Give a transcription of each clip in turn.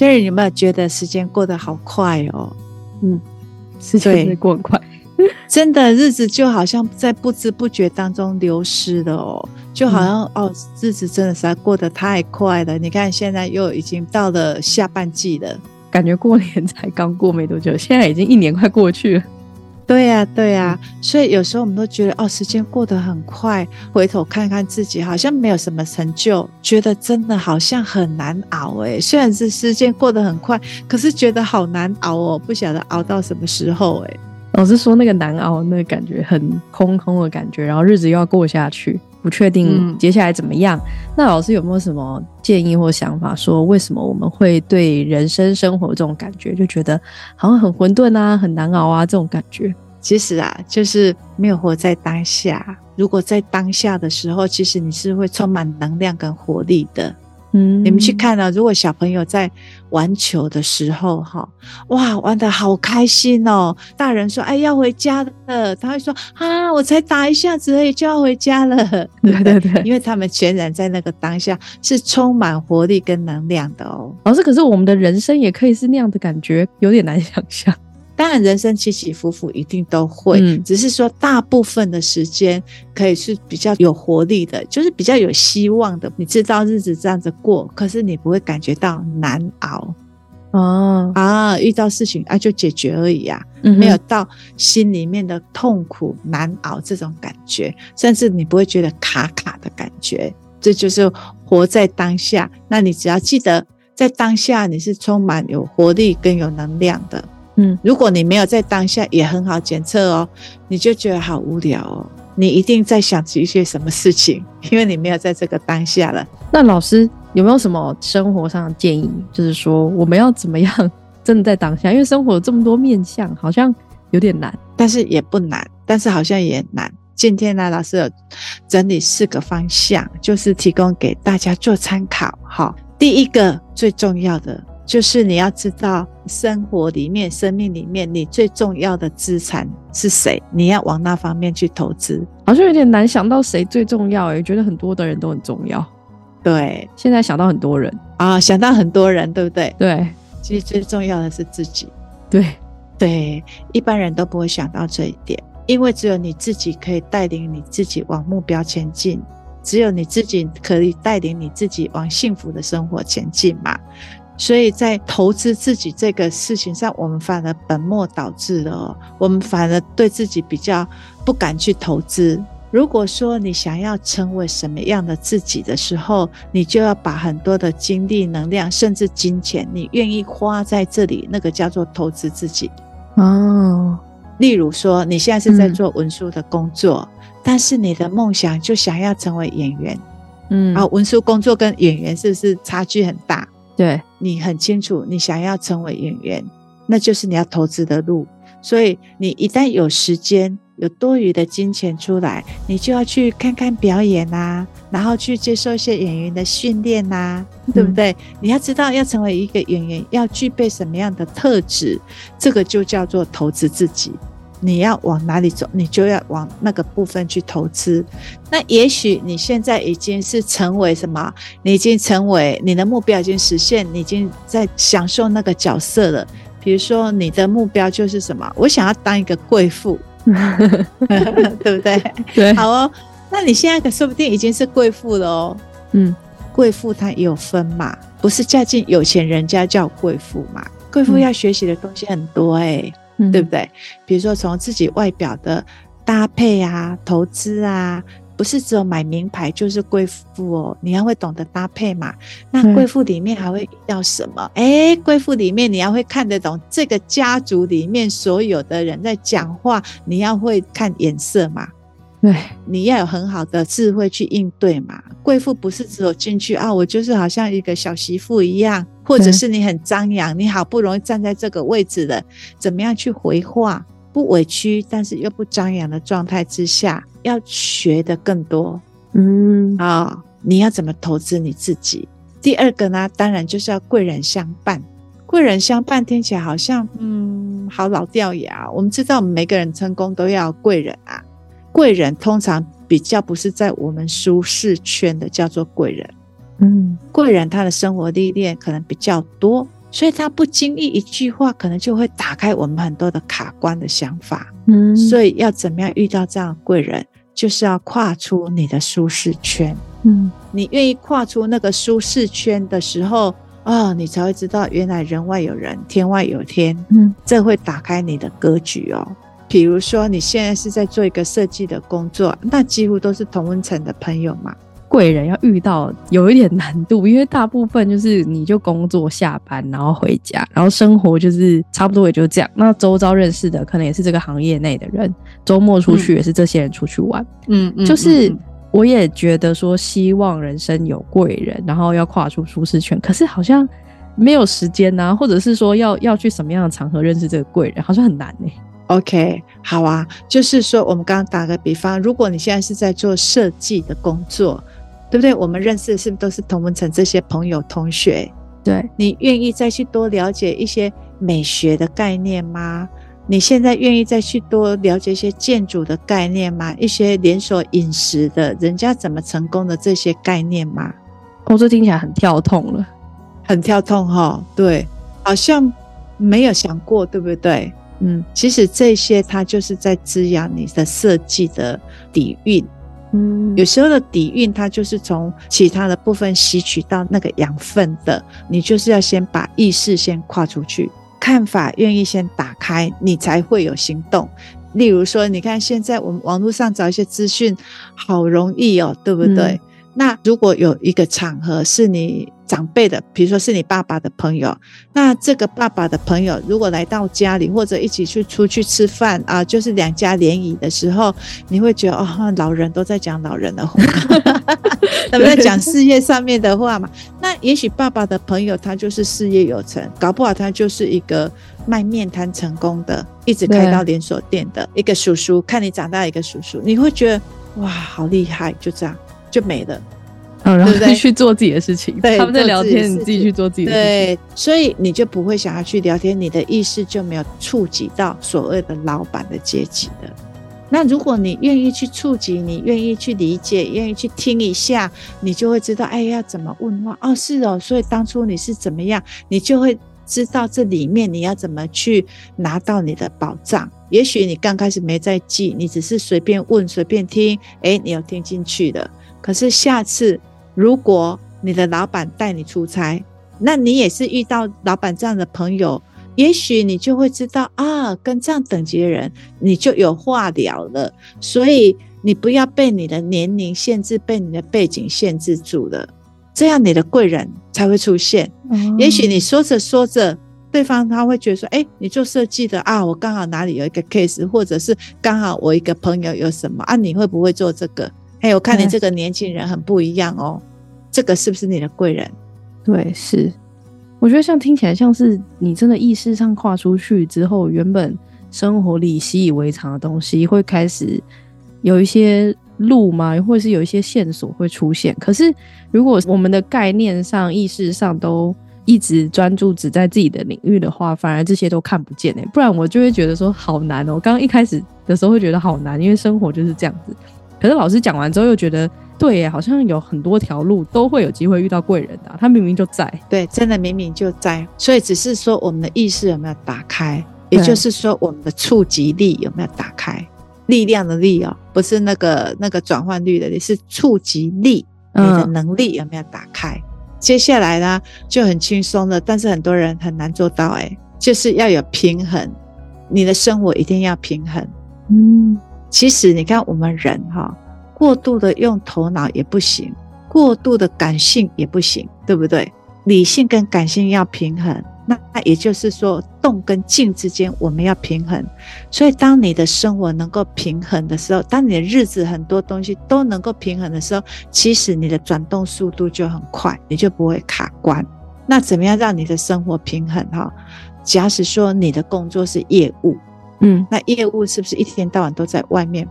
现在有没有觉得时间过得好快哦？嗯，时间会过很快，真的日子就好像在不知不觉当中流失了哦，就好像、嗯、哦，日子真的是过得太快了。你看现在又已经到了下半季了，感觉过年才刚过没多久，现在已经一年快过去了。对呀、啊，对呀、所以有时候我们都觉得哦，时间过得很快。回头看看自己，好像没有什么成就，觉得真的好像很难熬诶。虽然是时间过得很快，可是觉得好难熬哦，不晓得熬到什么时候诶。老师说那个难熬，那个感觉很空空的感觉，然后日子又要过下去，不确定接下来怎么样。嗯、那老师有没有什么建议或想法，说为什么我们会对人生生活这种感觉就觉得好像很混沌啊，很难熬啊这种感觉？其实啊，就是没有活在当下。如果在当下的时候，其实你是会充满能量跟活力的。嗯，你们去看啊，如果小朋友在玩球的时候，哈，哇，玩得好开心哦。大人说：“哎，要回家了。”他会说：“啊，我才打一下子而已，就要回家了。”对对对，因为他们全然在那个当下是充满活力跟能量的哦。老师，可是我们的人生也可以是那样的感觉，有点难想象。当然，人生起起伏伏一定都会，嗯，只是说大部分的时间可以是比较有活力的，就是比较有希望的。你知道日子这样子过，可是你不会感觉到难熬哦啊，遇到事情啊就解决而已啊，嗯，没有到心里面的痛苦难熬这种感觉，甚至你不会觉得卡卡的感觉。这就是活在当下。那你只要记得，在当下你是充满有活力跟有能量的。嗯，如果你没有在当下，也很好检测哦。你就觉得好无聊哦，你一定在想着一些什么事情，因为你没有在这个当下了。那老师有没有什么生活上的建议？就是说我们要怎么样真的在当下？因为生活有这么多面向，好像有点难，但是也不难，但是好像也难。今天呢，老师有整理四个方向，就是提供给大家做参考。好，第一个最重要的。就是你要知道，生活里面、生命里面，你最重要的资产是谁？你要往那方面去投资。好像有点难想到谁最重要，诶，觉得很多的人都很重要。对，现在想到很多人啊，想到很多人，对不对？对，其实最重要的是自己。对，对，一般人都不会想到这一点，因为只有你自己可以带领你自己往目标前进，只有你自己可以带领你自己往幸福的生活前进嘛。所以在投资自己这个事情上，我们反而本末倒置了哦。我们反而对自己比较不敢去投资。如果说你想要成为什么样的自己的时候，你就要把很多的精力、能量，甚至金钱，你愿意花在这里，那个叫做投资自己。哦，例如说，你现在是在做文书的工作，嗯，但是你的梦想就想要成为演员。嗯，啊，文书工作跟演员是不是差距很大？对，你很清楚，你想要成为演员，那就是你要投资的路。所以你一旦有时间、有多余的金钱出来，你就要去看看表演啊，然后去接受一些演员的训练啊，对不对？嗯。你要知道，要成为一个演员，要具备什么样的特质，这个就叫做投资自己。你要往哪里走，你就要往那个部分去投资。那也许你现在已经是成为什么？你已经成为你的目标已经实现，你已经在享受那个角色了。比如说，你的目标就是什么？我想要当一个贵妇，对不对？对。好哦，那你现在可说不定已经是贵妇了哦。嗯，贵妇她也有分嘛，不是嫁进有钱人家叫贵妇嘛？贵妇要学习的东西很多哎、欸。对不对？比如说从自己外表的搭配啊、投资啊，不是只有买名牌就是贵妇哦，你要会懂得搭配嘛。那贵妇里面还会遇到什么？哎，贵妇里面你要会看得懂这个家族里面所有的人在讲话，你要会看眼色嘛。对，你要有很好的智慧去应对嘛。贵妇不是只有进去啊，我就是好像一个小媳妇一样，或者是你很张扬，你好不容易站在这个位置了，怎么样去回话，不委屈，但是又不张扬的状态之下，要学的更多。嗯，啊、哦，你要怎么投资你自己？第二个呢，当然就是要贵人相伴。贵人相伴听起来好像嗯，好老掉牙。我们知道，我们每个人成功都要贵人啊。贵人通常比较不是在我们舒适圈的，叫做贵人。嗯，贵人他的生活历练可能比较多，所以他不经意一句话，可能就会打开我们很多的卡关的想法。嗯，所以要怎么样遇到这样的贵人，就是要跨出你的舒适圈。嗯，你愿意跨出那个舒适圈的时候，哦，你才会知道原来人外有人，天外有天。嗯，这会打开你的格局哦。比如说你现在是在做一个设计的工作，那几乎都是同温层的朋友嘛。贵人要遇到有一点难度，因为大部分就是你就工作下班，然后回家，然后生活就是差不多也就这样。那周遭认识的可能也是这个行业内的人，周末出去也是这些人出去玩。嗯嗯，就是我也觉得说希望人生有贵人，然后要跨出舒适圈，可是好像没有时间呐、啊，或者是说要要去什么样的场合认识这个贵人，好像很难呢、欸。OK，好啊，就是说我们刚刚打个比方，如果你现在是在做设计的工作。对不对？我们认识的是不是都是同文层这些朋友同学？对，你愿意再去多了解一些美学的概念吗？你现在愿意再去多了解一些建筑的概念吗？一些连锁饮食的人家怎么成功的这些概念吗？哦，这听起来很跳痛了，很跳痛哈、哦。对，好像没有想过，对不对？嗯，其实这些它就是在滋养你的设计的底蕴。嗯，有时候的底蕴，它就是从其他的部分吸取到那个养分的。你就是要先把意识先跨出去，看法愿意先打开，你才会有行动。例如说，你看现在我们网络上找一些资讯，好容易哦，对不对？嗯。那如果有一个场合是你。长辈的，比如说是你爸爸的朋友，那这个爸爸的朋友如果来到家里，或者一起去出去吃饭啊，就是两家联谊的时候，你会觉得哦，老人都在讲老人的话，他们在讲事业上面的话嘛。那也许爸爸的朋友他就是事业有成，搞不好他就是一个卖面摊成功的，一直开到连锁店的一个叔叔，看你长大一个叔叔，你会觉得哇，好厉害，就这样就没了。嗯，然后再去做自己的事情。对，他们在聊天，你自己去做自己的事情。对，所以你就不会想要去聊天，你的意识就没有触及到所谓的老板的阶级的。那如果你愿意去触及，你愿意去理解，愿意去听一下，你就会知道，哎，要怎么问话？哦，是哦，所以当初你是怎么样，你就会知道这里面你要怎么去拿到你的宝藏。也许你刚开始没在记，你只是随便问，随便听，哎，你有听进去的。可是下次。如果你的老板带你出差，那你也是遇到老板这样的朋友，也许你就会知道啊，跟这样等级的人，你就有话聊了。所以你不要被你的年龄限制，被你的背景限制住了，这样你的贵人才会出现。嗯、也许你说着说着，对方他会觉得说，哎，你做设计的啊，我刚好哪里有一个 case，或者是刚好我一个朋友有什么啊，你会不会做这个？哎，我看你这个年轻人很不一样哦。这个是不是你的贵人？对，是。我觉得像听起来像是你真的意识上跨出去之后，原本生活里习以为常的东西，会开始有一些路吗？或者是有一些线索会出现？可是如果我们的概念上、意识上都一直专注只在自己的领域的话，反而这些都看不见哎。不然我就会觉得说好难哦。刚刚一开始的时候会觉得好难，因为生活就是这样子。可是老师讲完之后又觉得。对耶，好像有很多条路都会有机会遇到贵人的啊，他明明就在。对，真的明明就在，所以只是说我们的意识有没有打开，也就是说我们的触及力有没有打开，力量的力哦，不是那个那个转换率的力，是触及力，你的能力有没有打开？嗯。接下来呢就很轻松了，但是很多人很难做到，哎，就是要有平衡，你的生活一定要平衡。嗯，其实你看我们人哈。过度的用头脑也不行，过度的感性也不行，对不对？理性跟感性要平衡，那也就是说动跟静之间我们要平衡。所以当你的生活能够平衡的时候，当你的日子很多东西都能够平衡的时候，其实你的转动速度就很快，你就不会卡关。那怎么样让你的生活平衡？哈，假使说你的工作是业务，嗯，那业务是不是一天到晚都在外面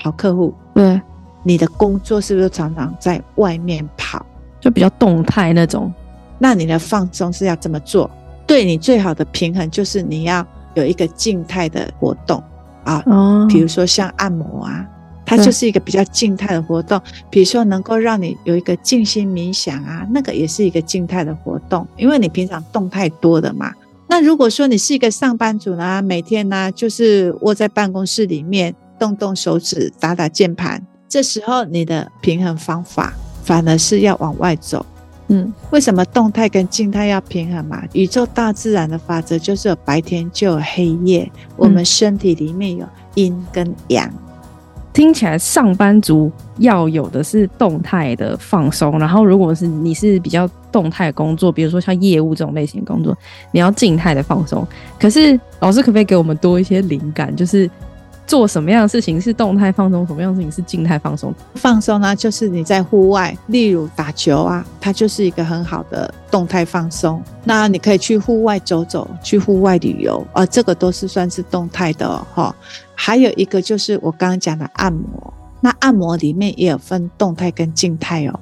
跑客户？对。你的工作是不是常常在外面跑，就比较动态那种？那你的放松是要怎么做？对你最好的平衡就是你要有一个静态的活动啊，哦，比如说像按摩啊，它就是一个比较静态的活动。比如说能够让你有一个静心冥想啊，那个也是一个静态的活动，因为你平常动太多的嘛。那如果说你是一个上班族呢，每天呢就是窝在办公室里面动动手指、打打键盘，这时候你的平衡方法反而是要往外走。嗯，为什么动态跟静态要平衡嘛？宇宙大自然的法则就是有白天就有黑夜，我们身体里面有阴跟阳。听起来上班族要有的是动态的放松，然后如果是你是比较动态工作，比如说像业务这种类型工作，你要静态的放松。可是老师可不可以给我们多一些灵感？就是做什么样的事情是动态放松，什么样的事情是静态放松？放松呢，就是你在户外，例如打球啊，它就是一个很好的动态放松。那你可以去户外走走，去户外旅游啊，这个都是算是动态的哈、还有一个就是我刚刚讲的按摩，那按摩里面也有分动态跟静态哦。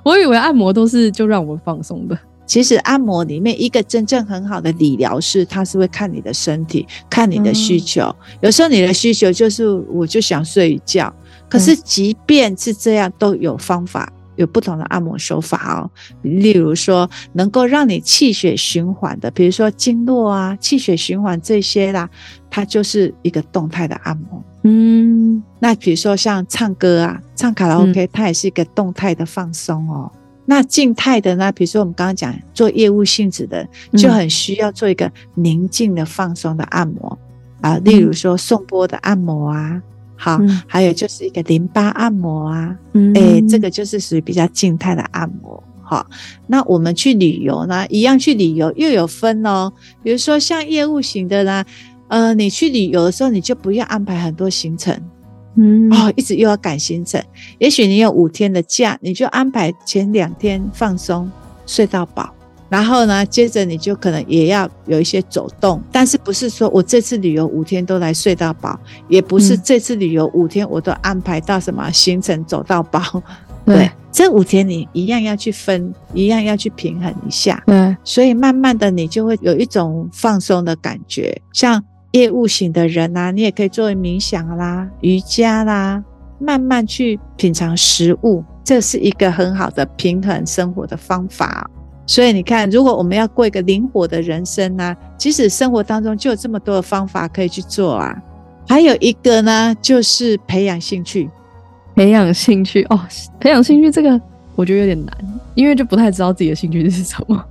嗯，我以为按摩都是就让我们放松的。其实按摩里面一个真正很好的理疗师，他是会看你的身体，看你的需求。嗯、有时候你的需求就是我就想睡一觉，可是即便是这样，都有方法。有不同的按摩手法哦，例如说能够让你气血循环的，比如说经络啊、气血循环这些啦，它就是一个动态的按摩。嗯，那比如说像唱歌啊、唱卡拉 OK，它也是一个动态的放松哦。嗯、那静态的呢，比如说我们刚刚讲做业务性质的，就很需要做一个宁静的放松的按摩啊，例如说送波的按摩啊。好，还有就是一个淋巴按摩啊，嗯，哎、欸，这个就是属于比较静态的按摩。好，那我们去旅游呢，一样去旅游又有分哦。比如说像业务型的呢，呃，你去旅游的时候，你就不要安排很多行程，嗯，哦，一直又要赶行程。也许你有五天的假，你就安排前两天放松，睡到饱。然后呢，接着你就可能也要有一些走动，但是不是说我这次旅游五天都来睡到饱，也不是这次旅游五天我都安排到什么行程走到饱。对，对，这五天你一样要去分，一样要去平衡一下。对，所以慢慢的你就会有一种放松的感觉。像业务型的人啊，你也可以作为冥想啦、瑜伽啦，慢慢去品尝食物，这是一个很好的平衡生活的方法。所以你看，如果我们要过一个灵活的人生呢、啊，其实生活当中就有这么多的方法可以去做啊。还有一个呢，就是培养兴趣。培养兴趣哦，培养兴趣这个我觉得有点难，因为就不太知道自己的兴趣是什么。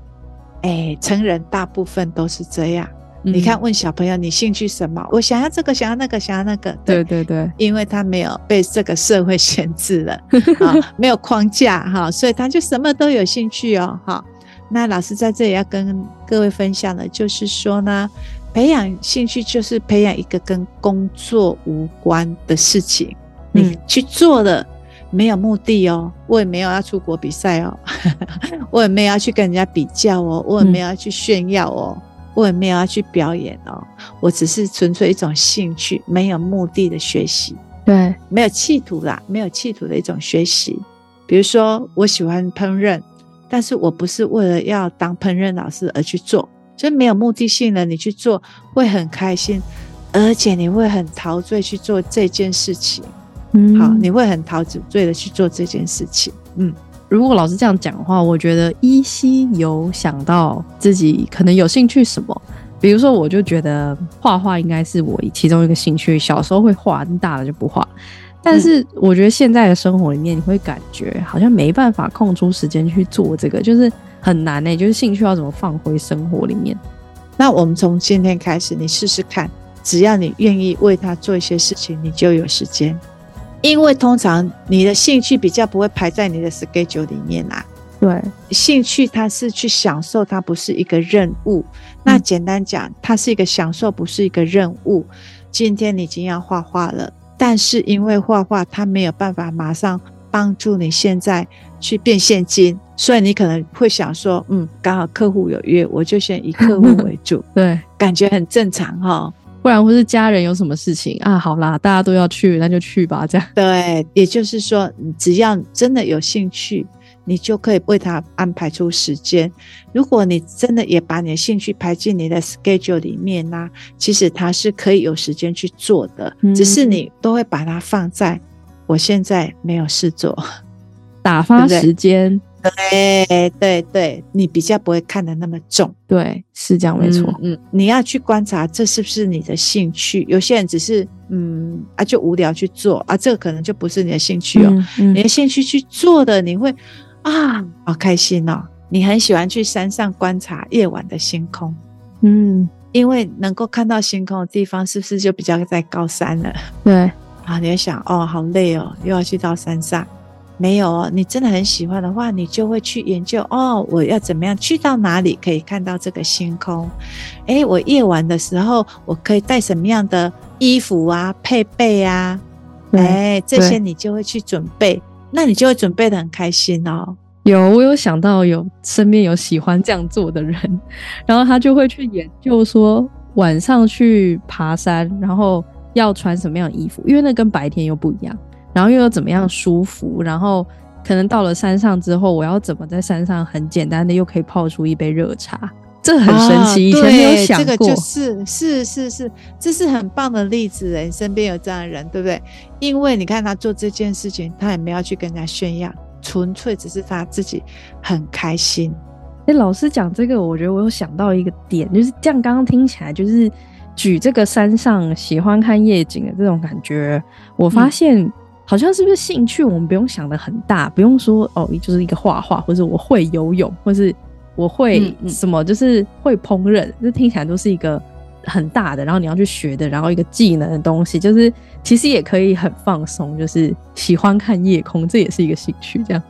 哎，成人大部分都是这样。嗯、你看，问小朋友你兴趣什么？我想要这个，想要那个，想要那个。对。对对，因为他没有被这个社会限制了 啊，没有框架哈，所以他就什么都有兴趣哦，哈。那老师在这里要跟各位分享的，就是说呢，培养兴趣就是培养一个跟工作无关的事情，你去做了没有目的哦，我也没有要出国比赛哦，我也没有要去跟人家比较哦，我也没有要去炫耀哦，我也没有要去表演哦，我只是纯粹一种兴趣，没有目的的学习，对，没有企图啦，没有企图的一种学习，比如说我喜欢烹饪。但是我不是为了要当烹饪老师而去做，所以没有目的性的你去做会很开心，而且你会很陶醉去做这件事情。嗯，好，你会很陶醉的去做这件事情。嗯，如果老师这样讲的话，我觉得依稀有想到自己可能有兴趣什么，比如说我就觉得画画应该是我其中一个兴趣，小时候会画，大了就不画。但是我觉得现在的生活里面，你会感觉好像没办法空出时间去做这个，就是很难呢、欸。就是兴趣要怎么放回生活里面？那我们从今天开始，你试试看，只要你愿意为他做一些事情，你就有时间。因为通常你的兴趣比较不会排在你的 schedule 里面啦。对，兴趣它是去享受，它不是一个任务。那简单讲，它是一个享受，不是一个任务。今天你已经要画画了。但是因为画画，它没有办法马上帮助你现在去变现金，所以你可能会想说，嗯，刚好客户有约，我就先以客户 为主，对，感觉很正常哈。不然或是家人有什么事情啊，好啦，大家都要去，那就去吧，这样。对，也就是说，只要真的有兴趣。你就可以为他安排出时间。如果你真的也把你的兴趣排进你的 schedule 里面呢、啊，其实他是可以有时间去做的，嗯、只是你都会把它放在我现在没有事做，打发时间。对对对，你比较不会看得那么重。对，是这样，没错。嗯，你要去观察这是不是你的兴趣。有些人只是嗯啊，就无聊去做啊，这个可能就不是你的兴趣哦。嗯嗯、你的兴趣去做的，你会啊，好开心哦。你很喜欢去山上观察夜晚的星空。嗯，因为能够看到星空的地方，是不是就比较在高山了？对。啊，你要想哦，好累哦，又要去到山上。没有哦，你真的很喜欢的话，你就会去研究哦，我要怎么样去到哪里可以看到这个星空？诶，我夜晚的时候我可以带什么样的衣服啊、配备啊？诶，这些你就会去准备，那你就会准备的很开心哦。有，我有想到有身边有喜欢这样做的人，然后他就会去研究说晚上去爬山，然后要穿什么样的衣服，因为那跟白天又不一样。然后又要怎么样舒服？然后可能到了山上之后，我要怎么在山上很简单的又可以泡出一杯热茶？这很神奇，以前没有想过。这个就是是是是，这是很棒的例子。人身边有这样的人，对不对？因为你看他做这件事情，他也没有去跟人家炫耀，纯粹只是他自己很开心。哎，老师讲这个，我觉得我有想到一个点，就是这样。刚刚听起来就是举这个山上喜欢看夜景的这种感觉，我发现、嗯。好像是不是兴趣？我们不用想的很大，不用说哦，就是一个画画，或者我会游泳，或是我会什么，就是会烹饪。这、听起来都是一个很大的，然后你要去学的，然后一个技能的东西。就是其实也可以很放松，就是喜欢看夜空，这也是一个兴趣。这样，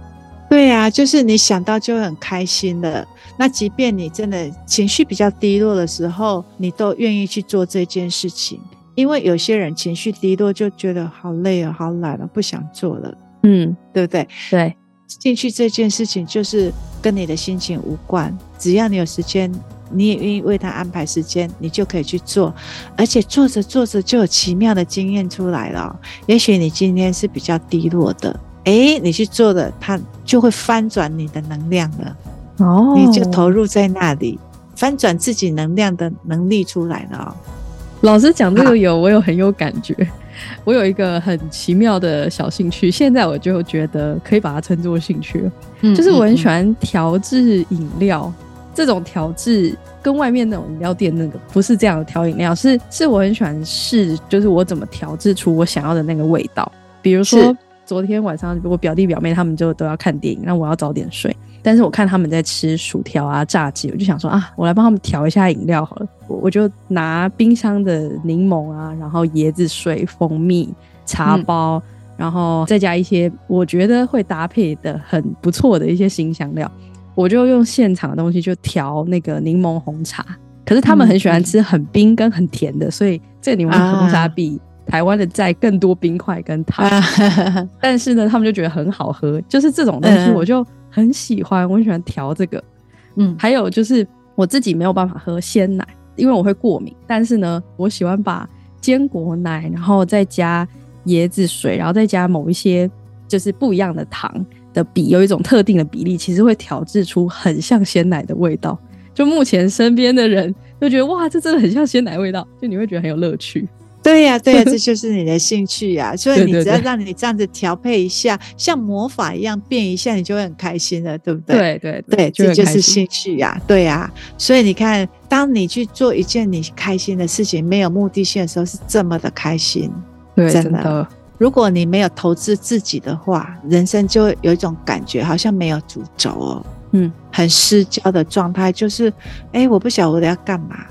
对呀、啊，就是你想到就会很开心的。那即便你真的情绪比较低落的时候，你都愿意去做这件事情。因为有些人情绪低落，就觉得好累啊，好懒了，不想做了。嗯，对不对？对，兴趣这件事情就是跟你的心情无关，只要你有时间，你也愿意为他安排时间，你就可以去做。而且做着做着就有奇妙的经验出来了。也许你今天是比较低落的，诶，你去做的，它就会翻转你的能量了。哦，你就投入在那里，翻转自己能量的能力出来了。老师讲这个有，我有很有感觉。我有一个很奇妙的小兴趣，现在我就觉得可以把它称作兴趣了。嗯，就是我很喜欢调制饮料，这种调制跟外面那种饮料店那个不是这样的调饮料，是是我很喜欢试，就是我怎么调制出我想要的那个味道。比如说昨天晚上，我表弟表妹他们就都要看电影，那我要早点睡。但是我看他们在吃薯条啊、炸鸡，我就想说啊，我来帮他们调一下饮料好了。我就拿冰箱的柠檬啊，然后椰子水、蜂蜜、茶包，嗯、然后再加一些我觉得会搭配的很不错的一些新香料，我就用现场的东西就调那个柠檬红茶。可是他们很喜欢吃很冰跟很甜的，所以这个柠檬红茶比台湾的再更多冰块跟糖。啊、但是呢，他们就觉得很好喝，就是这种东西我就。很喜欢，我很喜欢调这个，嗯，还有就是我自己没有办法喝鲜奶，因为我会过敏。但是呢，我喜欢把坚果奶，然后再加椰子水，然后再加某一些就是不一样的糖的比，有一种特定的比例，其实会调制出很像鲜奶的味道。就目前身边的人就觉得哇，这真的很像鲜奶味道，就你会觉得很有乐趣。对呀、啊，对呀、啊，这就是你的兴趣呀、啊。所以你只要让你这样子调配一下，对对对，像魔法一样变一下，你就会很开心了，对不对？对对对，对，这就是兴趣呀、啊。对呀、啊，所以你看，当你去做一件你开心的事情，没有目的性的时候，是这么的开心。对，真的。真的，如果你没有投资自己的话，人生就会有一种感觉，好像没有主轴哦，嗯，很失焦的状态，就是，哎，我不晓得我要干嘛。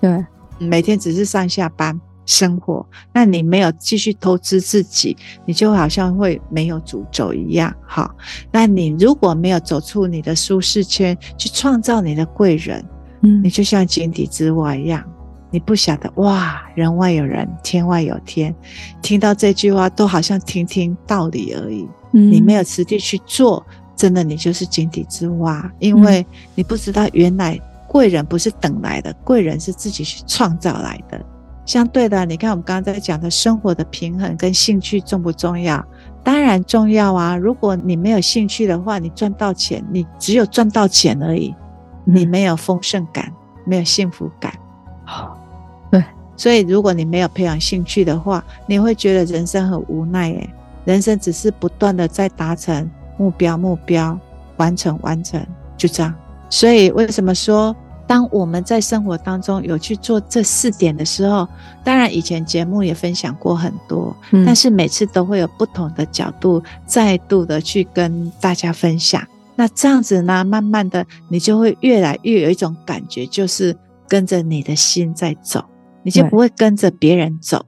对，每天只是上下班。生活，那你没有继续投资自己，你就好像会没有主轴一样。好，那你如果没有走出你的舒适圈，去创造你的贵人，嗯，你就像井底之蛙一样，你不晓得哇，人外有人，天外有天。听到这句话都好像听听道理而已，嗯，你没有实际去做，真的你就是井底之蛙，因为你不知道原来贵人不是等来的，贵人是自己去创造来的。相对的，你看我们刚刚在讲的生活的平衡跟兴趣重不重要？当然重要啊！如果你没有兴趣的话，你赚到钱，你只有赚到钱而已，你没有丰盛感，没有幸福感。好，对。所以如果你没有培养兴趣的话，你会觉得人生很无奈。诶，人生只是不断的在达成目标，目标，完成，完成，就这样。所以为什么说，当我们在生活当中有去做这四点的时候，当然以前节目也分享过很多，嗯、但是每次都会有不同的角度，再度的去跟大家分享。那这样子呢，慢慢的你就会越来越有一种感觉，就是跟着你的心在走，你就不会跟着别人走。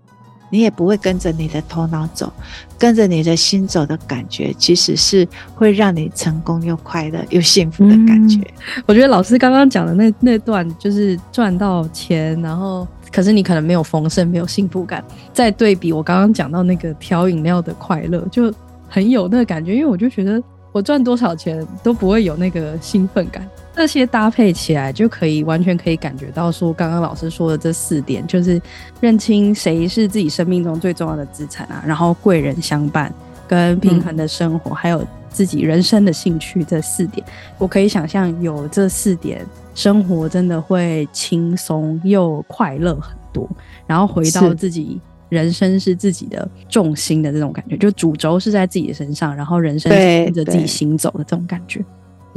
你也不会跟着你的头脑走，跟着你的心走的感觉，其实是会让你成功又快乐又幸福的感觉。我觉得老师刚刚讲的那那段，就是赚到钱，然后可是你可能没有丰盛，没有幸福感。再对比我刚刚讲到那个调饮料的快乐，就很有那个感觉。因为我就觉得我赚多少钱都不会有那个兴奋感。这些搭配起来，就可以完全可以感觉到说，刚刚老师说的这四点，就是认清谁是自己生命中最重要的资产啊，然后贵人相伴，跟平衡的生活，嗯、还有自己人生的兴趣这四点，我可以想象有这四点，生活真的会轻松又快乐很多，然后回到自己人生是自己的重心的这种感觉，就主轴是在自己的身上，然后人生是跟着自己行走的这种感觉。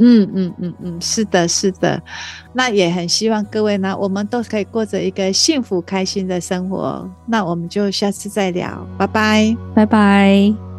嗯嗯嗯嗯，是的，是的，那也很希望各位呢，我们都可以过着一个幸福开心的生活。那我们就下次再聊，拜拜，拜拜。